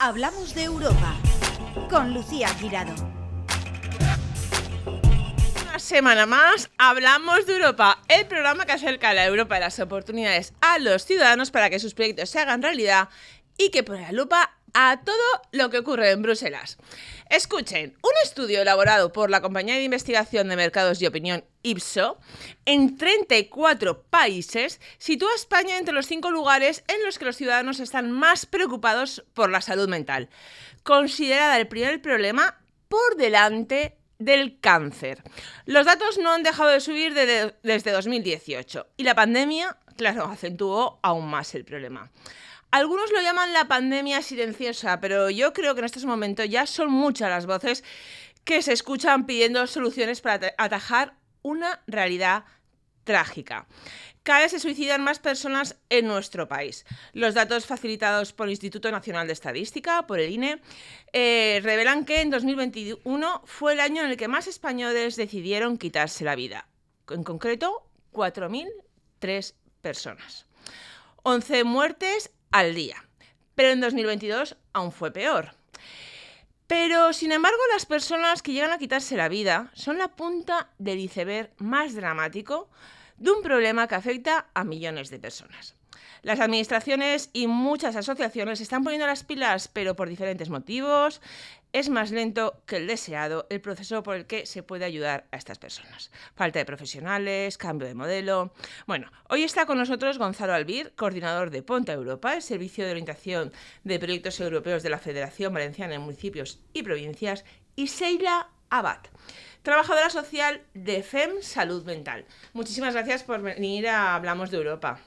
Hablamos de Europa con Lucía Girado. Una semana más hablamos de Europa, el programa que acerca a la Europa y las oportunidades a los ciudadanos para que sus proyectos se hagan realidad y que pone la lupa a todo lo que ocurre en Bruselas. Escuchen, un estudio elaborado por la compañía de investigación de mercados y opinión Ipso en 34 países sitúa a España entre los cinco lugares en los que los ciudadanos están más preocupados por la salud mental, considerada el primer problema por delante del cáncer. Los datos no han dejado de subir desde 2018 y la pandemia, claro, acentuó aún más el problema. Algunos lo llaman la pandemia silenciosa, pero yo creo que en estos momentos ya son muchas las voces que se escuchan pidiendo soluciones para atajar una realidad trágica. Cada vez se suicidan más personas en nuestro país. Los datos facilitados por el Instituto Nacional de Estadística, por el INE, eh, revelan que en 2021 fue el año en el que más españoles decidieron quitarse la vida. En concreto, 4.003 personas. 11 muertes al día. Pero en 2022 aún fue peor. Pero, sin embargo, las personas que llegan a quitarse la vida son la punta del iceberg más dramático de un problema que afecta a millones de personas. Las administraciones y muchas asociaciones están poniendo las pilas, pero por diferentes motivos. Es más lento que el deseado el proceso por el que se puede ayudar a estas personas. Falta de profesionales, cambio de modelo. Bueno, hoy está con nosotros Gonzalo Albir, coordinador de Ponta Europa, el servicio de orientación de proyectos europeos de la Federación Valenciana de Municipios y Provincias, y Seila Abad trabajadora social de FEM Salud Mental. Muchísimas gracias por venir a Hablamos de Europa.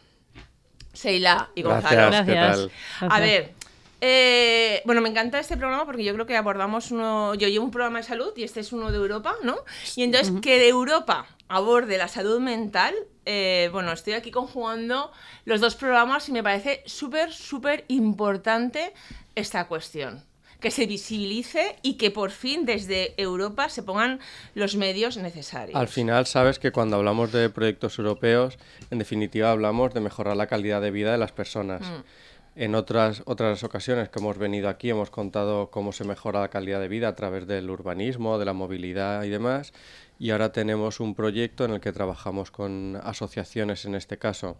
Seila y Gonzalo. Gracias. A ver, eh, bueno, me encanta este programa porque yo creo que abordamos uno. Yo llevo un programa de salud y este es uno de Europa, ¿no? Y entonces que de Europa aborde la salud mental. Eh, bueno, estoy aquí conjugando los dos programas y me parece súper, súper importante esta cuestión que se visibilice y que por fin desde Europa se pongan los medios necesarios. Al final, sabes que cuando hablamos de proyectos europeos, en definitiva hablamos de mejorar la calidad de vida de las personas. Mm. En otras, otras ocasiones que hemos venido aquí hemos contado cómo se mejora la calidad de vida a través del urbanismo, de la movilidad y demás. Y ahora tenemos un proyecto en el que trabajamos con asociaciones, en este caso,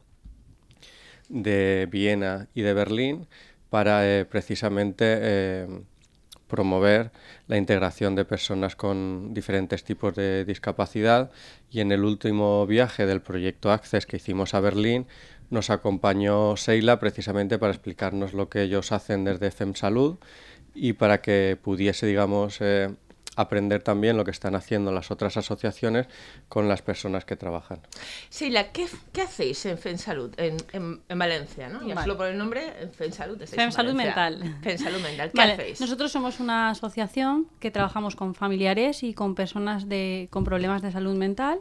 de Viena y de Berlín, para eh, precisamente eh, promover la integración de personas con diferentes tipos de discapacidad y en el último viaje del proyecto Access que hicimos a Berlín nos acompañó Seila precisamente para explicarnos lo que ellos hacen desde FEM Salud y para que pudiese, digamos, eh, aprender también lo que están haciendo las otras asociaciones con las personas que trabajan. Seila, ¿qué, qué hacéis en FENSalud, en, en, Valencia? ¿no? Ya solo por el nombre, FENSalud. FENSalud Mental. FENSalud Mental, ¿qué hacéis? Nosotros somos una asociación que trabajamos con familiares y con personas de, con problemas de salud mental.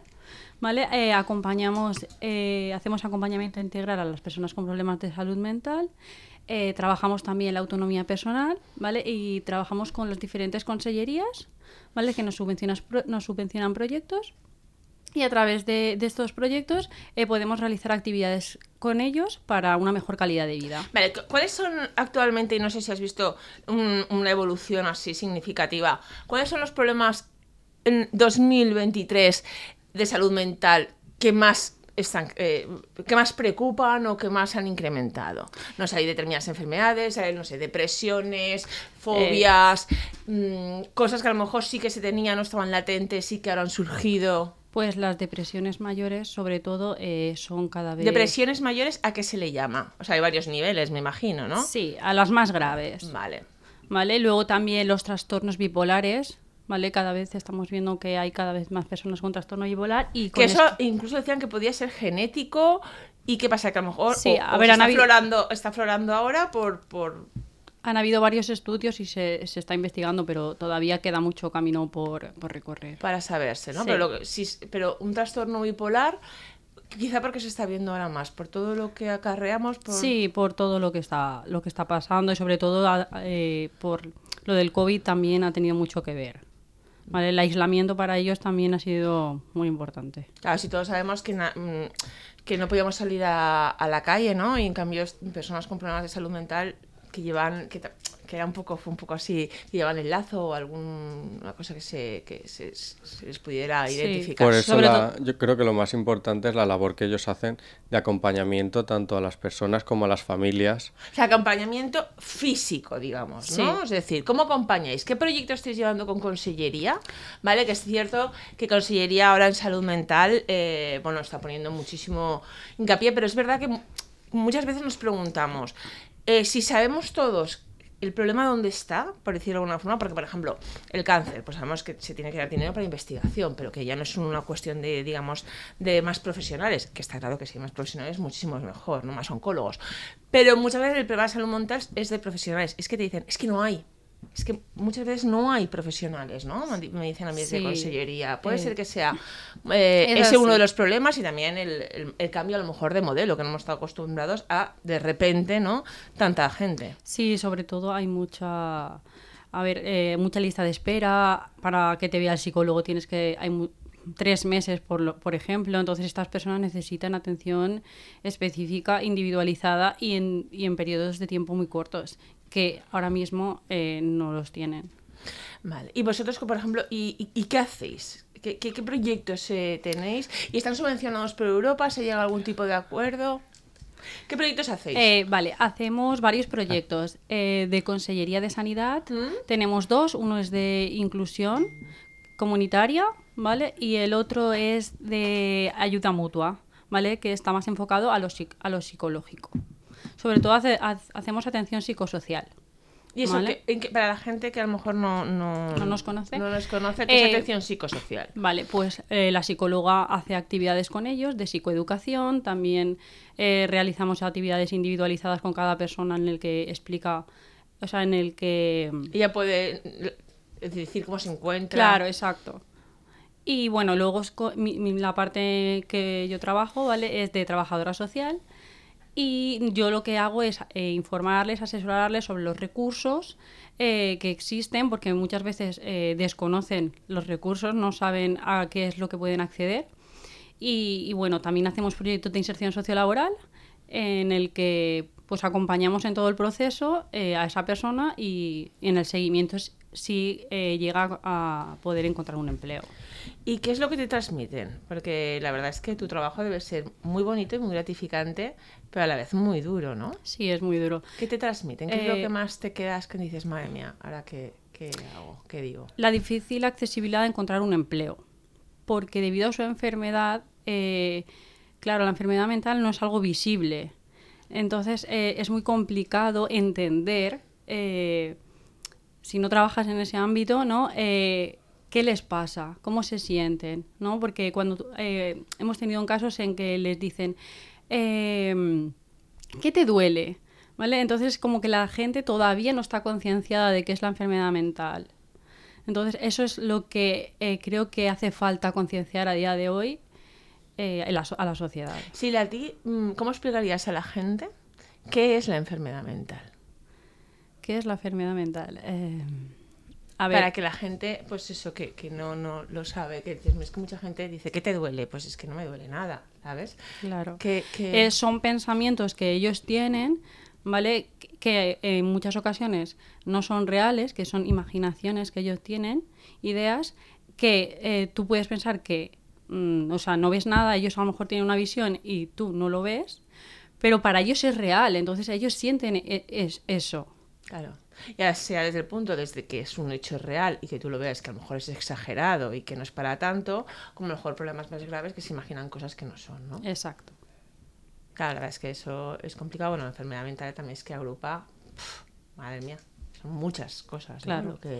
¿Vale? Eh, acompañamos, eh, hacemos acompañamiento integral a las personas con problemas de salud mental eh, trabajamos también la autonomía personal, ¿vale? Y trabajamos con las diferentes consellerías, ¿vale? Que nos, subvencionan, nos subvencionan proyectos y a través de, estos proyectos eh, podemos realizar actividades con ellos para una mejor calidad de vida. Vale, ¿cuáles son actualmente, y no sé si has visto una evolución así significativa, cuáles son los problemas en 2023 de salud mental que más están, eh, que más preocupan o que más han incrementado. No sé, hay determinadas enfermedades, hay, no sé, depresiones, fobias, mm, cosas que a lo mejor sí que se tenían, no estaban latentes, sí que ahora han surgido. Pues las depresiones mayores, sobre todo, eh, son cada vez... ¿Depresiones mayores a qué se le llama? O sea, hay varios niveles, me imagino, ¿no? Sí, a las más graves. Vale. Vale, luego también los trastornos bipolares, ¿vale? Cada vez estamos viendo que hay cada vez más personas con trastorno bipolar y que eso incluso decían que podía ser genético y qué pasa que a lo mejor sí, a ver, está, florando, está florando ahora por, por... Han habido varios estudios y se, se, está investigando, pero todavía queda mucho camino por, por recorrer. Para saberse, ¿no? Pero, pero un trastorno bipolar Quizá porque se está viendo ahora más, por todo lo que acarreamos. Por... Sí, por todo lo que está, lo que está pasando y sobre todo eh, por lo del COVID también ha tenido mucho que ver. ¿Vale? El aislamiento para ellos también ha sido muy importante. Claro, si todos sabemos que, mm, que no podíamos salir a, la calle, ¿no? Y en cambio personas con problemas de salud mental que llevan, que, que era un poco, fue un poco así, que llevan el lazo o alguna cosa que se, que se, se les pudiera Sí. identificar. Por eso Sobre la- todo- yo creo que lo más importante es la labor que ellos hacen de acompañamiento tanto a las personas como a las familias. O sea, acompañamiento físico, digamos, ¿no? Sí. Es decir, ¿cómo acompañáis? ¿Qué proyecto estáis llevando con Consellería? ¿Vale? Que es cierto que Consellería ahora en salud mental, eh, bueno, está poniendo muchísimo hincapié, pero es verdad que mu- muchas veces nos preguntamos, eh, si sabemos todos el problema dónde está, por decirlo de alguna forma, porque por ejemplo, el cáncer, pues sabemos que se tiene que dar dinero para investigación, pero que ya no es una cuestión de, digamos, de más profesionales, que está claro que si hay más profesionales, muchísimo mejor, no más oncólogos. Pero muchas veces el problema de salud mental es de profesionales, es que te dicen, es que no hay. Es que muchas veces no hay profesionales, ¿no? Me di- Me dicen a mí Sí. consellería. Puede Eh, ser que sea eh, es ese uno de los problemas y también el, el- el cambio a lo mejor de modelo, que no hemos estado acostumbrados a de repente, ¿no? Tanta gente. Sí, sobre todo hay mucha, a ver, eh, mucha lista de espera para que te vea el psicólogo. Tienes que hay mu- tres meses, por, lo- por ejemplo. Entonces estas personas necesitan atención específica, individualizada y en, y en periodos de tiempo muy cortos, que ahora mismo eh, no los tienen. Vale. Y vosotros, por ejemplo, ¿y, y- y qué hacéis? ¿Qué, qué- qué proyectos eh, tenéis? ¿Y están subvencionados por Europa? ¿Se llega a algún tipo de acuerdo? ¿Qué proyectos hacéis? Eh, vale, hacemos varios proyectos eh, de Consellería de Sanidad. ¿Mm? Tenemos dos, uno es de inclusión comunitaria, ¿vale? Y el otro es de ayuda mutua, ¿vale? Que está más enfocado a lo, a lo psicológico. Sobre todo hace- ha- hacemos atención psicosocial. y eso, vale. que- que- para la gente que a lo mejor no, no, ¿No nos conoce? no nos conoce, ¿qué es Eh, atención psicosocial? Vale, pues eh, la psicóloga hace actividades con ellos de psicoeducación, también eh, realizamos actividades individualizadas con cada persona en el que explica, o sea, en el que... Ella puede eh, decir cómo se encuentra. Claro, exacto. Y bueno, luego mi- mi- la parte que yo trabajo, ¿vale? Es de trabajadora social. Y yo lo que hago es eh, informarles, asesorarles sobre los recursos eh, que existen, porque muchas veces eh, desconocen los recursos, no saben a qué es lo que pueden acceder. Y, bueno, también hacemos proyectos de inserción sociolaboral en el que pues acompañamos en todo el proceso a esa persona y, en el seguimiento es- si eh, llega a poder encontrar un empleo. ¿Y qué es lo que te transmiten? Porque la verdad es que tu trabajo debe ser muy bonito y muy gratificante, pero a la vez muy duro, ¿no? Sí, es muy duro. ¿Qué te transmiten? ¿Qué es lo Eh, que más te quedas que dices, madre mía, ahora qué, qué hago? ¿Qué digo? La difícil accesibilidad de encontrar un empleo, porque debido a su enfermedad, eh, claro, la enfermedad mental no es algo visible. Entonces eh, es muy complicado entender, eh, si no trabajas en ese ámbito, ¿no? Eh, ¿Qué les pasa? ¿Cómo se sienten? ¿no? Porque cuando eh, hemos tenido casos en que les dicen, em, ¿qué te duele? ¿Vale? Entonces como que la gente todavía no está concienciada de qué es la enfermedad mental. Entonces eso es lo que eh, creo que hace falta concienciar a día de hoy eh, en la a la sociedad. Si a ti, mm, ¿cómo explicarías a la gente qué es la enfermedad mental? ¿Qué es la enfermedad mental? Eh, a ver, Para que la gente, pues eso, que, que no, no lo sabe, que es que mucha gente dice, ¿qué te duele? Pues es que no me duele nada, ¿sabes? claro. Que, que- Eh, son pensamientos que ellos tienen, ¿vale? Que- Que en muchas ocasiones no son reales, que son imaginaciones que ellos tienen, ideas, que eh, tú puedes pensar que, mm, o sea, no ves nada, ellos a lo mejor tienen una visión y tú no lo ves, pero para ellos es real, entonces ellos sienten e- es, eso. Claro. Ya sea desde el punto desde que es un hecho real y que tú lo veas que a lo mejor es exagerado y que no es para tanto, como a lo mejor problemas más graves que se imaginan cosas que no son, ¿no? Exacto. Claro, la verdad es que eso es complicado. Bueno, la enfermedad mental también es que agrupa, pf, madre mía, son muchas cosas, ¿no? Claro. Lo que,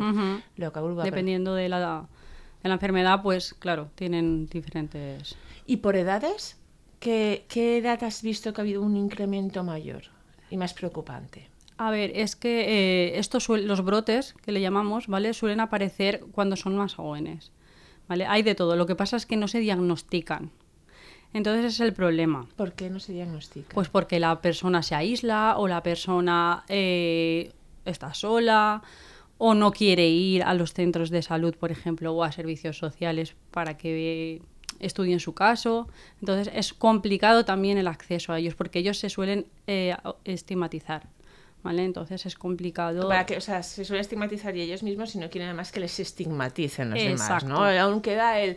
lo que agrupa. pero- Dependiendo de la, de la enfermedad, pues claro, tienen diferentes... ¿Y por edades? ¿Qué, ¿Qué edad has visto que ha habido un incremento mayor y más preocupante? A ver, es que eh, estos los brotes que le llamamos, ¿vale? Suelen aparecer cuando son más jóvenes, ¿vale? Hay de todo. Lo que pasa es que no se diagnostican. Entonces ese es el problema. ¿Por qué no se diagnostica? Pues porque la persona se aísla o la persona eh, está sola o no quiere ir a los centros de salud, por ejemplo, o a servicios sociales para que estudien su caso. Entonces es complicado también el acceso a ellos porque ellos se suelen eh, estigmatizar. ¿Vale? Entonces es complicado. Para que, o sea, se suele estigmatizar y ellos mismos si no quieren además que les estigmaticen los Exacto. demás, ¿no? Aún queda el...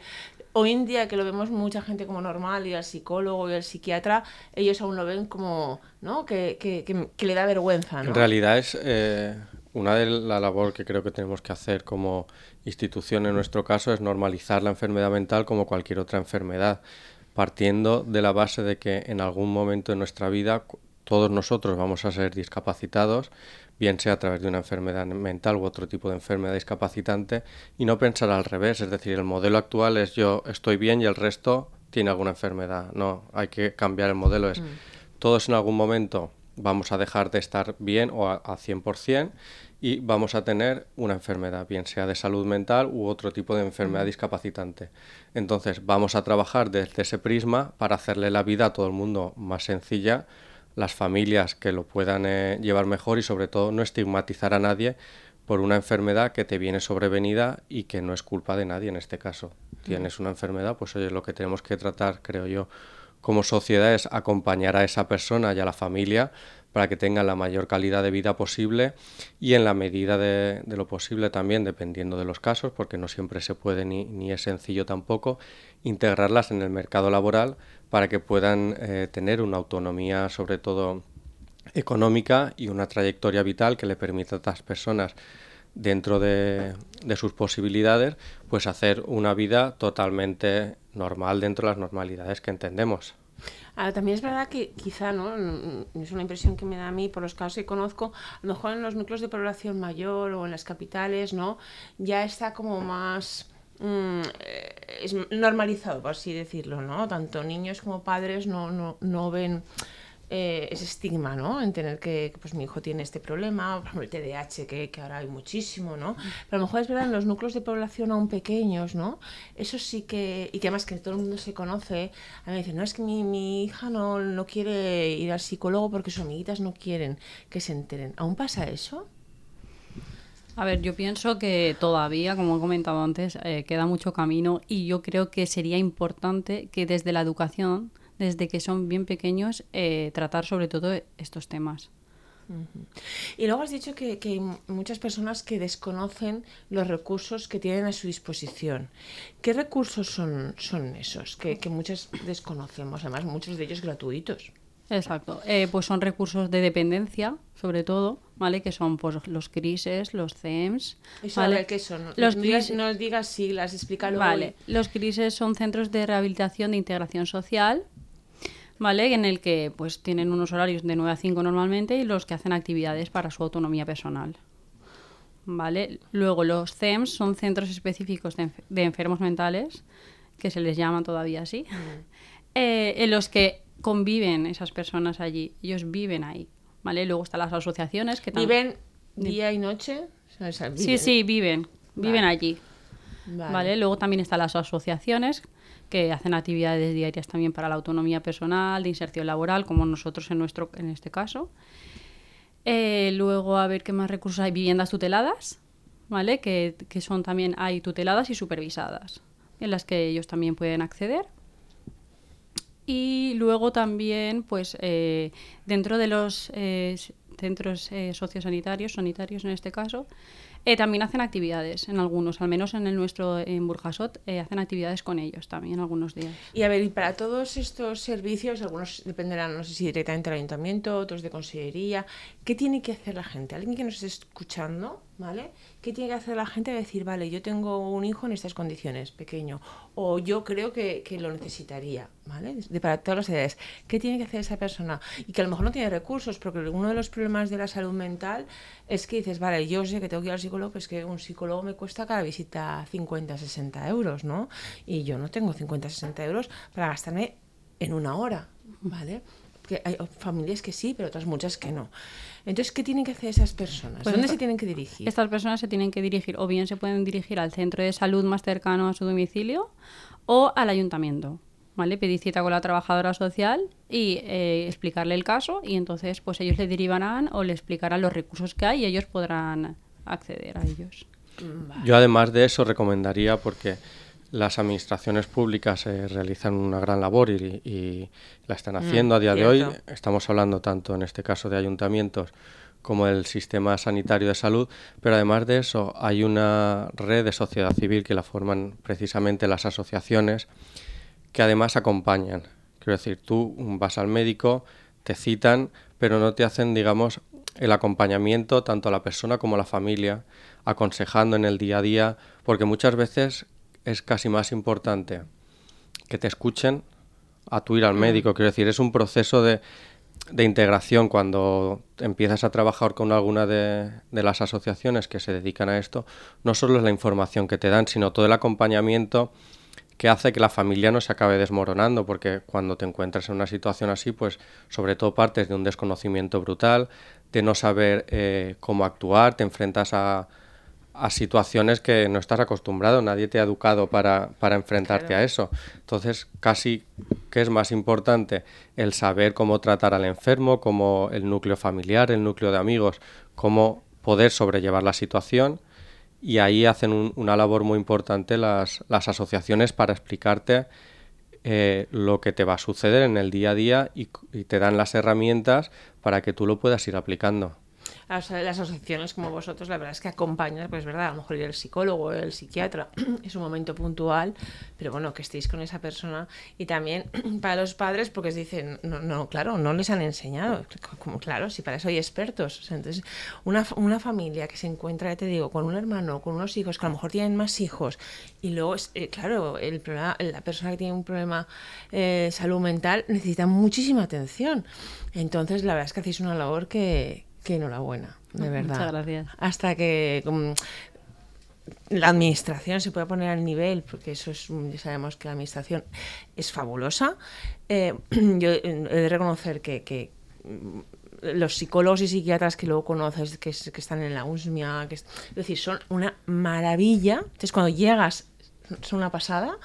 Hoy en día que lo vemos mucha gente como normal y al psicólogo y al psiquiatra, ellos aún lo ven como, ¿no? Que, que, que, que le da vergüenza, ¿no? En realidad es eh, una de la labor que creo que tenemos que hacer como institución en nuestro caso es normalizar la enfermedad mental como cualquier otra enfermedad, partiendo de la base de que en algún momento de nuestra vida todos nosotros vamos a ser discapacitados, bien sea a través de una enfermedad mental u otro tipo de enfermedad discapacitante, y no pensar al revés, es decir, el modelo actual es yo estoy bien y el resto tiene alguna enfermedad. No, hay que cambiar el modelo, es todos en algún momento vamos a dejar de estar bien o a, a 100% y vamos a tener una enfermedad, bien sea de salud mental u otro tipo de enfermedad discapacitante. Entonces vamos a trabajar desde ese prisma para hacerle la vida a todo el mundo más sencilla, las familias que lo puedan eh, llevar mejor y sobre todo no estigmatizar a nadie por una enfermedad que te viene sobrevenida y que no es culpa de nadie en este caso. Tienes una enfermedad, pues oye, lo que tenemos que tratar, creo yo, como sociedad es acompañar a esa persona y a la familia para que tengan la mayor calidad de vida posible y en la medida de, de lo posible también, dependiendo de los casos, porque no siempre se puede ni, ni es sencillo tampoco, integrarlas en el mercado laboral para que puedan eh, tener una autonomía sobre todo económica y una trayectoria vital que le permita a estas personas dentro de, sus posibilidades, pues hacer una vida totalmente normal dentro de las normalidades que entendemos. Ahora, también es verdad que quizá, ¿no? Es una impresión que me da a mí por los casos que conozco, a lo mejor en los núcleos de población mayor o en las capitales, ¿no? Ya está como más mm, es normalizado, por así decirlo, ¿no? Tanto niños como padres no, no, no ven eh, ese estigma, ¿no? En tener que, pues mi hijo tiene este problema, por ejemplo, el TDAH, que, que ahora hay muchísimo, ¿no? Pero a lo mejor es verdad en los núcleos de población aún pequeños, ¿no? Eso sí que, y que además que todo el mundo se conoce, a mí me dicen, no, es que mi, mi hija no, no quiere ir al psicólogo porque sus amiguitas no quieren que se enteren. ¿Aún pasa eso? A ver, yo pienso que todavía, como he comentado antes, eh, queda mucho camino y yo creo que sería importante que desde la educación desde que son bien pequeños, eh, tratar sobre todo estos temas. Y luego has dicho que, que, hay muchas personas que desconocen los recursos que tienen a su disposición. ¿Qué recursos son, son esos que, que muchas desconocemos? Además, muchos de ellos gratuitos. Exacto. Eh, pues son recursos de dependencia, sobre todo, ¿vale? Que son pues, los crises, los CEMS. Eso, ¿vale? a ver, ¿qué son? Los no, crisis... digas, no digas siglas, explícalo. Vale. Los crises son centros de rehabilitación de integración social, ¿vale? En el que pues tienen unos horarios de 9 a 5 normalmente y los que hacen actividades para su autonomía personal. ¿Vale? Luego los CEMS son centros específicos de, enf de enfermos mentales, que se les llama todavía así, mm. eh, en los que conviven esas personas allí, ellos viven ahí, ¿vale? Luego están las asociaciones que ¿Viven día y noche? O sea, viven. Sí, sí, viven, viven vale. allí. Vale. vale. Luego también están las asociaciones que hacen actividades diarias también para la autonomía personal, de inserción laboral, como nosotros en, nuestro, en este caso. Eh, luego, a ver qué más recursos hay. Viviendas tuteladas, ¿vale? Que, que, son también, hay tuteladas y supervisadas, en las que ellos también pueden acceder. Y luego también, pues, eh, dentro de los eh, centros sociosanitarios, sanitarios en este caso, eh, también hacen actividades en algunos, al menos en el nuestro en Burjasot, eh, hacen actividades con ellos también algunos días. Y a ver, y para todos estos servicios, algunos dependerán, no sé si directamente del ayuntamiento, otros de consellería, ¿qué tiene que hacer la gente? Alguien que nos esté escuchando, ¿vale? ¿Qué tiene que hacer la gente? Decir, vale, yo tengo un hijo en estas condiciones, pequeño, o yo creo que, que lo necesitaría, ¿vale? De, para todas las edades. ¿Qué tiene que hacer esa persona? Y que a lo mejor no tiene recursos, porque uno de los problemas de la salud mental es que dices, vale, yo sé que tengo que ir al psicólogo, pues que un psicólogo me cuesta cada visita 50, 60 euros, ¿no? Y yo no tengo 50, 60 euros para gastarme en una hora, ¿vale? Porque hay familias que sí, pero otras muchas que no. Entonces, ¿qué tienen que hacer esas personas? Pues ¿Dónde se tienen que dirigir? Estas personas se tienen que dirigir, o bien se pueden dirigir al centro de salud más cercano a su domicilio, o al ayuntamiento. ¿Vale? Pedir cita con la trabajadora social y eh, explicarle el caso y entonces pues ellos le derivarán o le explicarán los recursos que hay y ellos podrán acceder a ellos. Yo además de eso recomendaría porque las administraciones públicas eh, realizan una gran labor y, y la están haciendo mm, a día cierto. de hoy. Estamos hablando tanto en este caso de ayuntamientos como el sistema sanitario de salud, pero además de eso hay una red de sociedad civil que la forman precisamente las asociaciones que además acompañan. Quiero decir, tú vas al médico, te citan, pero no te hacen, digamos, el acompañamiento tanto a la persona como a la familia, aconsejando en el día a día, porque muchas veces es casi más importante que te escuchen a tu ir al médico. Quiero decir, es un proceso de, de integración cuando empiezas a trabajar con alguna de, de, las asociaciones que se dedican a esto, no solo es la información que te dan, sino todo el acompañamiento que hace que la familia no se acabe desmoronando, porque cuando te encuentras en una situación así, pues sobre todo partes de un desconocimiento brutal, de no saber eh, cómo actuar, te enfrentas a, a situaciones que no estás acostumbrado, nadie te ha educado para, para enfrentarte a eso. Entonces, casi que es más importante el saber cómo tratar al enfermo, como el núcleo familiar, el núcleo de amigos, cómo poder sobrellevar la situación. Y ahí hacen una labor muy importante las, las asociaciones para explicarte eh, lo que te va a suceder en el día a día y te dan las herramientas para que tú lo puedas ir aplicando las, asociaciones como vosotros, la verdad es que acompañan, pues verdad, a lo mejor ir el psicólogo, el psiquiatra, es un momento puntual, pero bueno, que estéis con esa persona. Y también para los padres, porque dicen, no, no, claro, no les han enseñado. Como claro, si para eso hay expertos. entonces, una, una familia que se encuentra, ya te digo, con un hermano, con unos hijos, que a lo mejor tienen más hijos, y luego, eh, claro, el problema, la persona que tiene un problema eh, salud mental necesita muchísima atención. Entonces, la verdad es que hacéis una labor que, Qué enhorabuena, de verdad. Muchas gracias. Hasta que la administración se pueda poner al nivel, porque eso es, ya sabemos que la administración es fabulosa. Eh, yo he de reconocer que, mm, los psicólogos y psiquiatras que luego conoces, que, que están en la USMIA, que es, es decir, son una maravilla. Entonces, cuando llegas, son una pasada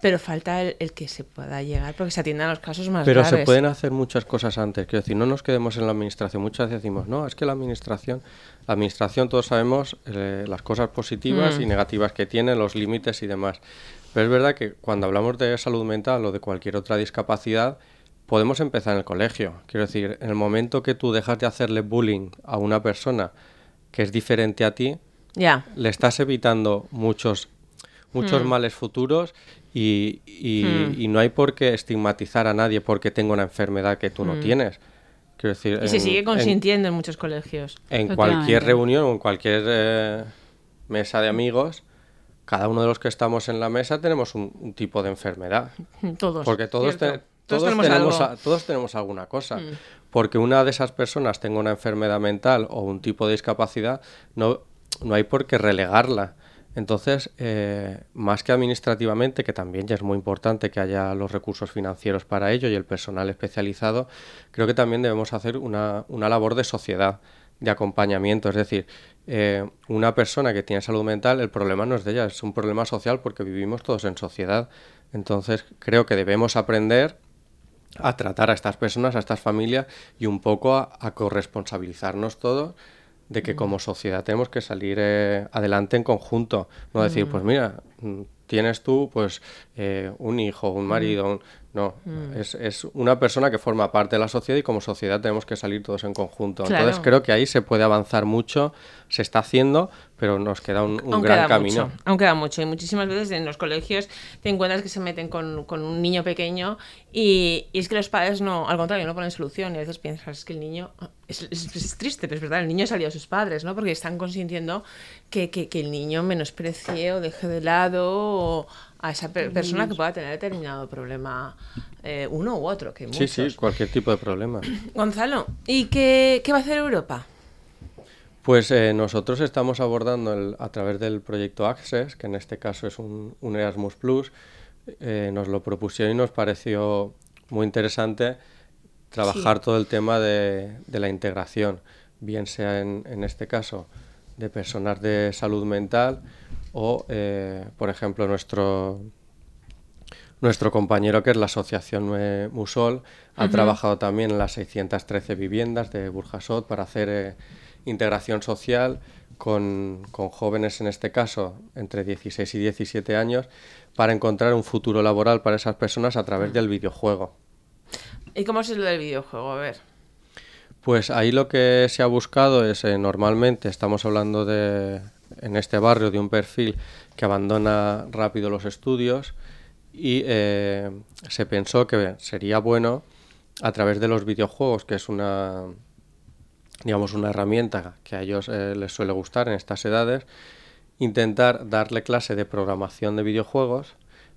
pero falta el, que se pueda llegar porque se atiendan los casos más Pero se pueden hacer muchas cosas antes. Quiero decir, no nos quedemos en la administración. Muchas veces decimos, no, es que la administración, la administración todos sabemos eh, las cosas positivas y mm. negativas que tiene, los límites y demás. Pero es verdad que cuando hablamos de salud mental o de cualquier otra discapacidad, podemos empezar en el colegio. Quiero decir, en el momento que tú dejas de hacerle bullying a una persona que es diferente a ti, ya le estás evitando muchos muchos mm. males futuros y, hmm. y, no hay por qué estigmatizar a nadie porque tenga una enfermedad que tú no hmm. tienes. Quiero decir, y se sigue consintiendo en, muchos colegios. En cualquier reunión o en cualquier eh, mesa de amigos, cada uno de los que estamos en la mesa tenemos un, tipo de enfermedad. Todos. Porque todos, todos, tenemos, todos tenemos alguna cosa. Hmm. Porque una de esas personas tenga una enfermedad mental o un tipo de discapacidad, no, no hay por qué relegarla. Entonces, eh, más que administrativamente, que también ya es muy importante que haya los recursos financieros para ello y el personal especializado, creo que también debemos hacer una, una labor de sociedad, de acompañamiento. Es decir, eh, una persona que tiene salud mental, el problema no es de ella, es un problema social porque vivimos todos en sociedad. Entonces, creo que debemos aprender a tratar a estas personas, a estas familias y un poco a, a corresponsabilizarnos todos de que como sociedad tenemos que salir eh, adelante en conjunto, no decir, pues mira, mm, tienes tú pues eh, un hijo, un marido, no, es, es, una persona que forma parte de la sociedad y como sociedad tenemos que salir todos en conjunto. Entonces creo que ahí se puede avanzar mucho, se está haciendo, pero nos queda un, gran camino. Mucho, aún queda mucho y muchísimas veces en los colegios te encuentras que se meten con, con un niño pequeño y, y, es que los padres no, al contrario, no ponen solución y a veces piensas que el niño, es, es, triste, pero es verdad, el niño ha salido a sus padres, ¿no? Porque están consintiendo que, que, que el niño menosprecie o deje de lado a esa persona que pueda tener determinado problema, eh, uno u otro. Que Sí, sí, cualquier tipo de problema. Gonzalo, ¿y qué, qué va a hacer Europa? Pues eh, nosotros estamos abordando el, a través del proyecto Access, que en este caso es un, un Erasmus Plus, eh, nos lo propusieron y nos pareció muy interesante trabajar todo el tema de, de, la integración, bien sea en, en este caso de personas de salud mental o, eh, por ejemplo, nuestro, nuestro compañero que es la Asociación Musol ha trabajado también en las 613 viviendas de Burjasot para hacer eh, integración social con, con, jóvenes, en este caso, entre 16 y 17 años, para encontrar un futuro laboral para esas personas a través del videojuego. ¿Y cómo es lo del videojuego? A ver. Pues ahí lo que se ha buscado es, eh, normalmente estamos hablando de, en este barrio, de un perfil que abandona rápido los estudios y eh, se pensó que sería bueno a través de los videojuegos, que es una, digamos, una herramienta que a ellos eh, les suele gustar en estas edades, intentar darle clase de programación de videojuegos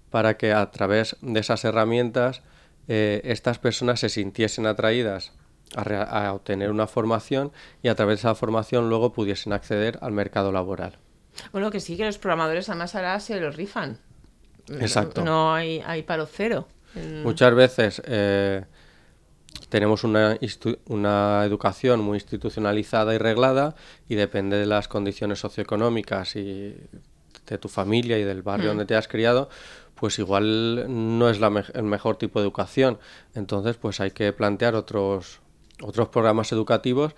para que a través de esas herramientas eh, estas personas se sintiesen atraídas a, obtener una formación y a través de esa formación luego pudiesen acceder al mercado laboral. Bueno, que sí, que los programadores además ahora se los rifan. Exacto. No, hay, hay paro cero. Muchas veces eh, tenemos una, una, educación muy institucionalizada y reglada y depende de las condiciones socioeconómicas y de tu familia y del barrio mm. donde te has criado, pues igual no es la el mejor tipo de educación. Entonces, pues hay que plantear otros, otros programas educativos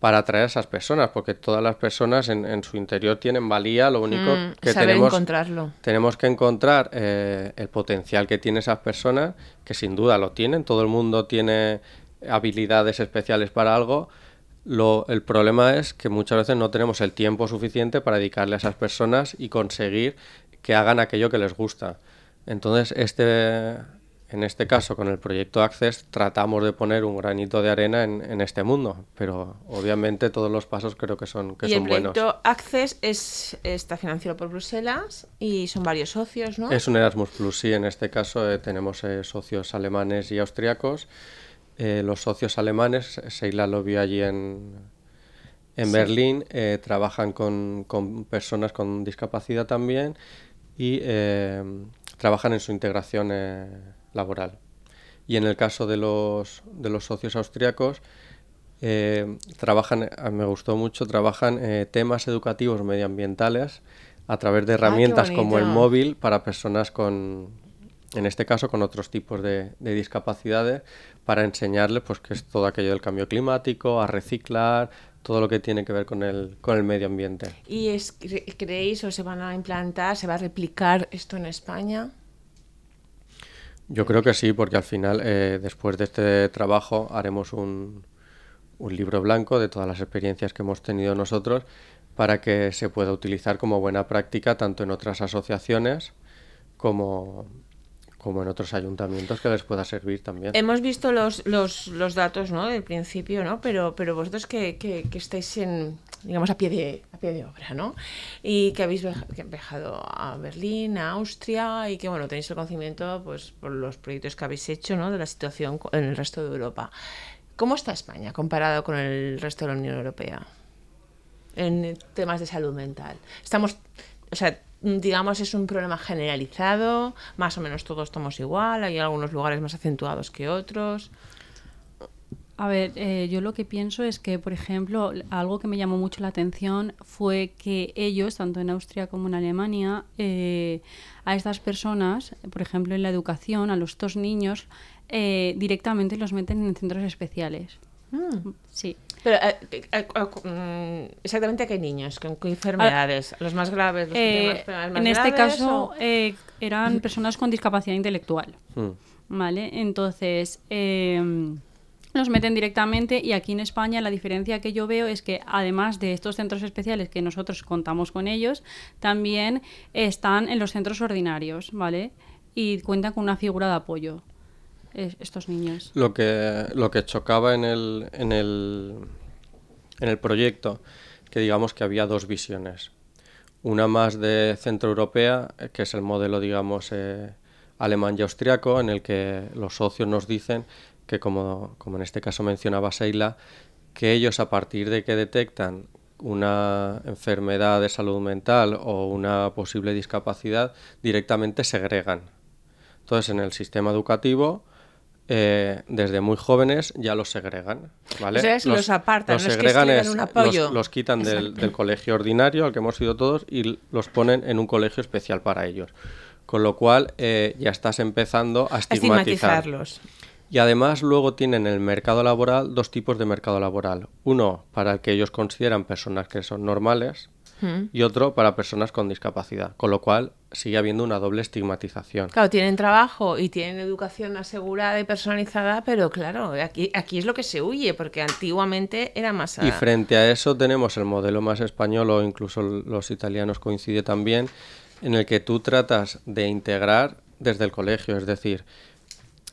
para atraer a esas personas, porque todas las personas en, su interior tienen valía, lo único mm, que tenemos, encontrarlo. tenemos que encontrar eh, el potencial que tienen esas personas, que sin duda lo tienen, todo el mundo tiene habilidades especiales para algo, lo, el problema es que muchas veces no tenemos el tiempo suficiente para dedicarle a esas personas y conseguir que hagan aquello que les gusta. Entonces, este, en este caso, con el proyecto Access, tratamos de poner un granito de arena en, este mundo, pero obviamente todos los pasos creo que son, que y son buenos. El proyecto Access es, está financiado por Bruselas y son varios socios, ¿no? Es un Erasmus Plus, sí, en este caso eh, tenemos eh, socios alemanes y austriacos. Eh, los socios alemanes, Seila lo vio allí en, en Berlín, trabajan con, con, personas con discapacidad también y trabajan en su integración laboral. Y en el caso de los, de los socios austriacos, eh, trabajan, eh, me gustó mucho, trabajan eh, temas educativos medioambientales a través de ah, herramientas como el móvil para personas con, en este caso, con otros tipos de, discapacidades, para enseñarles pues que es todo aquello del cambio climático, a reciclar, todo lo que tiene que ver con el, con el medio ambiente. ¿Y es, creéis o se van a implantar, se va a replicar esto en España? Yo creo que sí, porque al final, eh, después de este trabajo, haremos un, un libro blanco de todas las experiencias que hemos tenido nosotros para que se pueda utilizar como buena práctica tanto en otras asociaciones como, como en otros ayuntamientos que les pueda servir también. Hemos visto los, los, los datos ¿no? del principio, ¿no? pero, pero vosotros que, que, que estáis en, digamos, a pie de, a pie de obra, ¿no? Y que habéis viajado a Berlín, a Austria y que, bueno, tenéis el conocimiento pues, por los proyectos que habéis hecho, ¿no? De la situación en el resto de Europa. ¿Cómo está España comparado con el resto de la Unión Europea en temas de salud mental? Estamos, o sea, digamos, es un problema generalizado, más o menos todos estamos igual, hay algunos lugares más acentuados que otros. A ver, eh, yo lo que pienso es que, por ejemplo, algo que me llamó mucho la atención fue que ellos, tanto en Austria como en Alemania, eh, a estas personas, por ejemplo, en la educación, a los dos niños, eh, directamente los meten en centros especiales. Mm. Sí. Pero, mm, ¿exactamente a qué niños? ¿Con qué enfermedades? ¿Los más graves? Los más en este caso, eran personas con discapacidad intelectual. Mm. ¿Vale? Entonces los meten directamente y aquí en España la diferencia que yo veo es que además de estos centros especiales que nosotros contamos con ellos, también están en los centros ordinarios, ¿vale? Y cuentan con una figura de apoyo estos niños. Lo que, lo que chocaba en el, en el, en el proyecto, que digamos que había dos visiones. Una más de centro europea, que es el modelo, digamos, eh, alemán y austriaco, en el que los socios nos dicen que como, como en este caso mencionaba Seila, que ellos a partir de que detectan una enfermedad de salud mental o una posible discapacidad, directamente segregan. Entonces, en el sistema educativo, eh, desde muy jóvenes ya los segregan. ¿vale? los, apartan, los segregan es, un apoyo. Los, quitan del, del, colegio ordinario al que hemos ido todos y los ponen en un colegio especial para ellos. Con lo cual eh, ya estás empezando a estigmatizarlos. Y además luego tienen el mercado laboral dos tipos de mercado laboral. Uno para el que ellos consideran personas que son normales mm. y otro para personas con discapacidad. Con lo cual sigue habiendo una doble estigmatización. Claro, tienen trabajo y tienen educación asegurada y personalizada, pero claro, aquí, aquí es lo que se huye, porque antiguamente era más... Y frente a eso tenemos el modelo más español, o incluso los italianos coincide también, en el que tú tratas de integrar desde el colegio, es decir,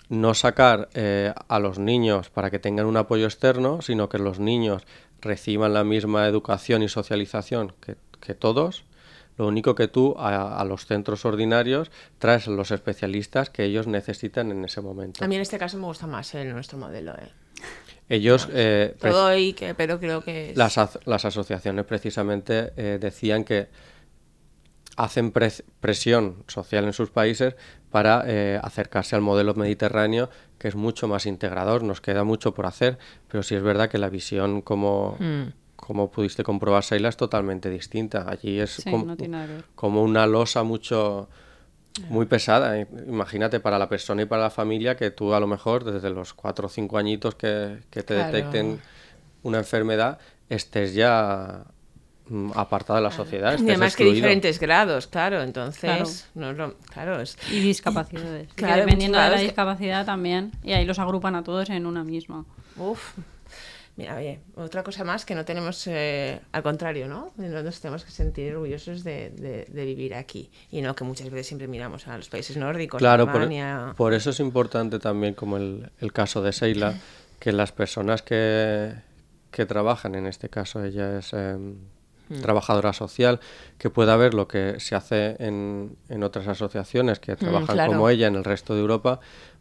no sacar eh, a los niños para que tengan un apoyo externo, sino que los niños reciban la misma educación y socialización que, todos. Lo único que tú a, los centros ordinarios traes los especialistas que ellos necesitan en ese momento. A mí en este caso me gusta más el nuestro modelo. ¿eh? Ellos... Eh, Todo y que, pero creo que... Las, las asociaciones precisamente eh, decían que hacen presión social en sus países para eh, acercarse al modelo mediterráneo, que es mucho más integrador. Nos queda mucho por hacer, pero sí es verdad que la visión, como, mm. como pudiste comprobar, Saila, es totalmente distinta. Allí es como, una losa mucho muy pesada. Imagínate para la persona y para la familia que tú a lo mejor desde los cuatro o cinco añitos que, te detecten una enfermedad estés ya apartada de la sociedad. Y además que diferentes grados, claro, entonces... Claro. Y discapacidades. dependiendo de la discapacidad también. Y ahí los agrupan a todos en una misma. Uf. Mira, oye, otra cosa más que no tenemos, eh, al contrario, ¿no? Nos tenemos que sentir orgullosos de, vivir aquí y no que muchas veces siempre miramos a los países nórdicos, claro, Por, eso es importante también, como el, caso de Seila, que las personas que, que trabajan, en este caso ella es em, Mm. trabajadora social, que pueda ver lo que se hace en, en otras asociaciones que mm, trabajan como ella en el resto de Europa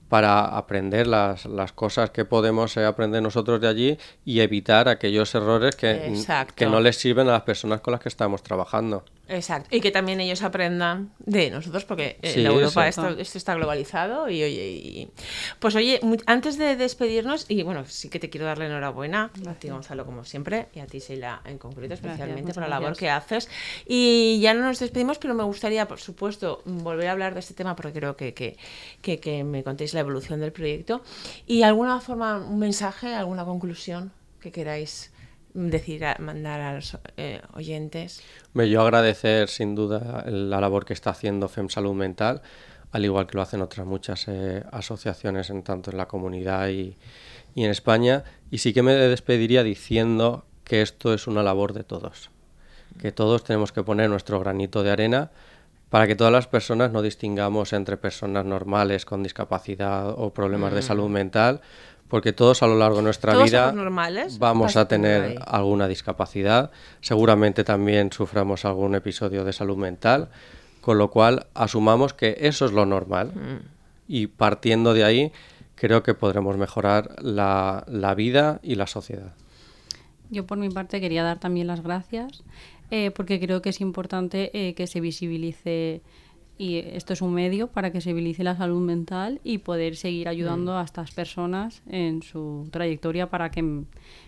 para aprender las, las cosas que podemos eh, aprender nosotros de allí y evitar aquellos errores que, que no les sirven a las personas con las que estamos trabajando. Exacto. Y que también ellos aprendan de nosotros, porque en Europa esto, está globalizado. Y oye, pues oye, antes de despedirnos, y bueno, sí que te quiero darle enhorabuena a ti, Gonzalo, como siempre, y a ti, Sheila, en concreto, especialmente por la labor que haces. Y ya no nos despedimos, pero me gustaría, por supuesto, volver a hablar de este tema, porque creo que, que, que, que me contéis la evolución del proyecto. Y alguna forma, un mensaje, alguna conclusión que queráis decir, mandar a los eh, oyentes? Yo agradecer sin duda la labor que está haciendo FEM Salud Mental, al igual que lo hacen otras muchas eh, asociaciones en tanto en la comunidad y, y en España. Y sí que me despediría diciendo que esto es una labor de todos, que todos tenemos que poner nuestro granito de arena para que todas las personas no distingamos entre personas normales con discapacidad o problemas de mm. salud mental, porque todos a lo largo de nuestra vida vamos a tener alguna discapacidad, seguramente también suframos algún episodio de salud mental, con lo cual asumamos que eso es lo normal mm. y partiendo de ahí creo que podremos mejorar la, vida y la sociedad. Yo por mi parte quería dar también las gracias eh, porque creo que es importante eh, que se visibilice y esto es un medio para que se visibilice la salud mental y poder seguir ayudando mm. a estas personas en su trayectoria para que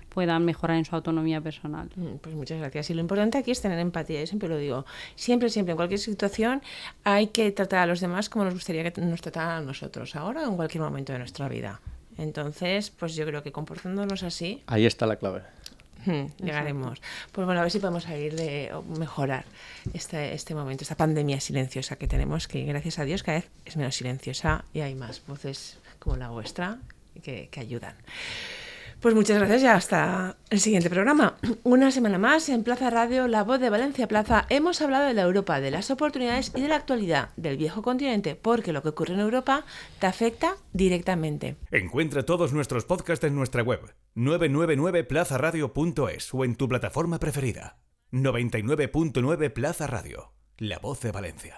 puedan mejorar en su autonomía personal. Mm, pues muchas gracias. Y lo importante aquí es tener empatía. Yo siempre lo digo. Siempre, siempre, en cualquier situación hay que tratar a los demás como nos gustaría que nos trataran a nosotros ahora o en cualquier momento de nuestra vida. Entonces, pues yo creo que comportándonos así... Ahí está la clave. Llegaremos. Pues bueno, a ver si podemos salir de mejorar este, este momento, esta pandemia silenciosa que tenemos, que gracias a Dios cada vez es menos silenciosa y hay más voces como la vuestra que, que ayudan. Pues muchas gracias y hasta el siguiente programa. Una semana más en Plaza Radio, La Voz de Valencia Plaza, hemos hablado de la Europa, de las oportunidades y de la actualidad del viejo continente, porque lo que ocurre en Europa te afecta directamente. Encuentra todos nuestros podcasts en nuestra web 999plazaradio.es o en tu plataforma preferida. 99.9 Plaza Radio, La Voz de Valencia.